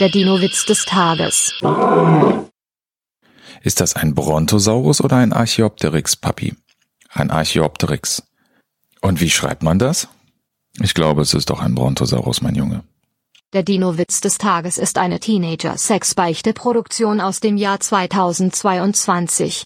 Der Dino-Witz des Tages. Ist das ein Brontosaurus oder ein Archaeopteryx, Papi? Ein Archaeopteryx. Und wie schreibt man das? Ich glaube, es ist doch ein Brontosaurus, mein Junge. Der Dino-Witz des Tages ist eine Teenager-Sex-Beichte-Produktion aus dem Jahr 2022.